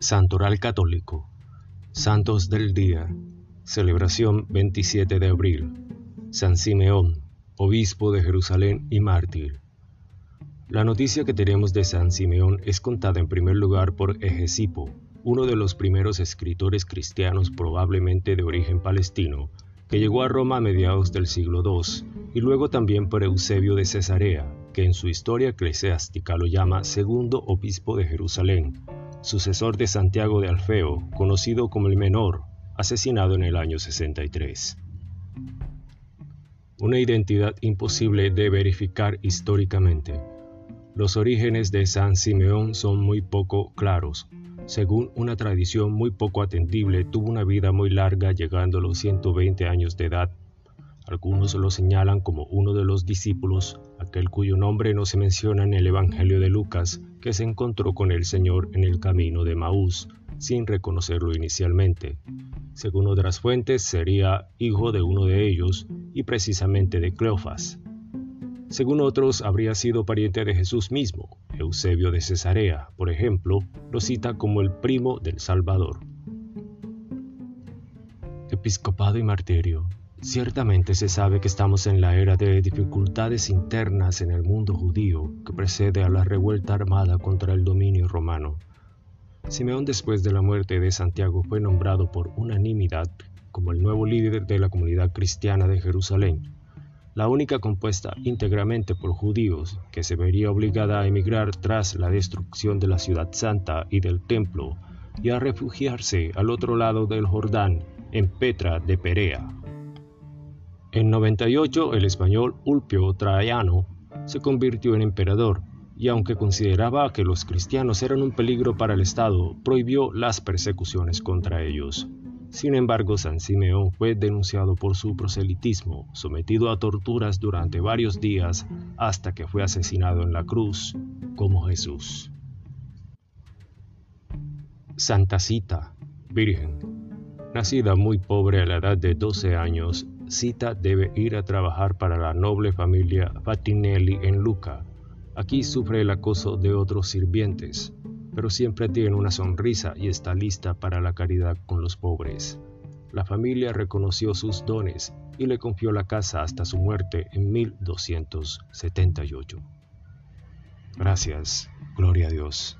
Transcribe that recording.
Santoral Católico. Santos del Día. Celebración 27 de abril. San Simeón, obispo de Jerusalén y mártir. La noticia que tenemos de San Simeón es contada en primer lugar por Egesipo, uno de los primeros escritores cristianos probablemente de origen palestino, que llegó a Roma a mediados del siglo II, y luego también por Eusebio de Cesarea, que en su historia eclesiástica lo llama segundo obispo de Jerusalén, sucesor de Santiago de Alfeo, conocido como el Menor, asesinado en el año 63. Una identidad imposible de verificar históricamente. Los orígenes de San Simeón son muy poco claros. Según una tradición muy poco atendible, tuvo una vida muy larga llegando a los 120 años de edad algunos lo señalan como uno de los discípulos, aquel cuyo nombre no se menciona en el Evangelio de Lucas, que se encontró con el Señor en el camino de Maús, sin reconocerlo inicialmente. Según otras fuentes, sería hijo de uno de ellos, y precisamente de Cleofas. Según otros, habría sido pariente de Jesús mismo. Eusebio de Cesarea, por ejemplo, lo cita como el primo del Salvador. Episcopado y martirio. Ciertamente se sabe que estamos en la era de dificultades internas en el mundo judío que precede a la revuelta armada contra el dominio romano. Simeón después de la muerte de Santiago fue nombrado por unanimidad como el nuevo líder de la comunidad cristiana de Jerusalén, la única compuesta íntegramente por judíos que se vería obligada a emigrar tras la destrucción de la ciudad santa y del templo y a refugiarse al otro lado del Jordán, en Petra de Perea. En 98 el español Ulpio Traiano se convirtió en emperador y aunque consideraba que los cristianos eran un peligro para el Estado, prohibió las persecuciones contra ellos. Sin embargo, San Simeón fue denunciado por su proselitismo, sometido a torturas durante varios días hasta que fue asesinado en la cruz, como Jesús. Santa Cita, Virgen. Nacida muy pobre a la edad de 12 años, Cita debe ir a trabajar para la noble familia Fatinelli en Luca. Aquí sufre el acoso de otros sirvientes, pero siempre tiene una sonrisa y está lista para la caridad con los pobres. La familia reconoció sus dones y le confió la casa hasta su muerte en 1278. Gracias, gloria a Dios.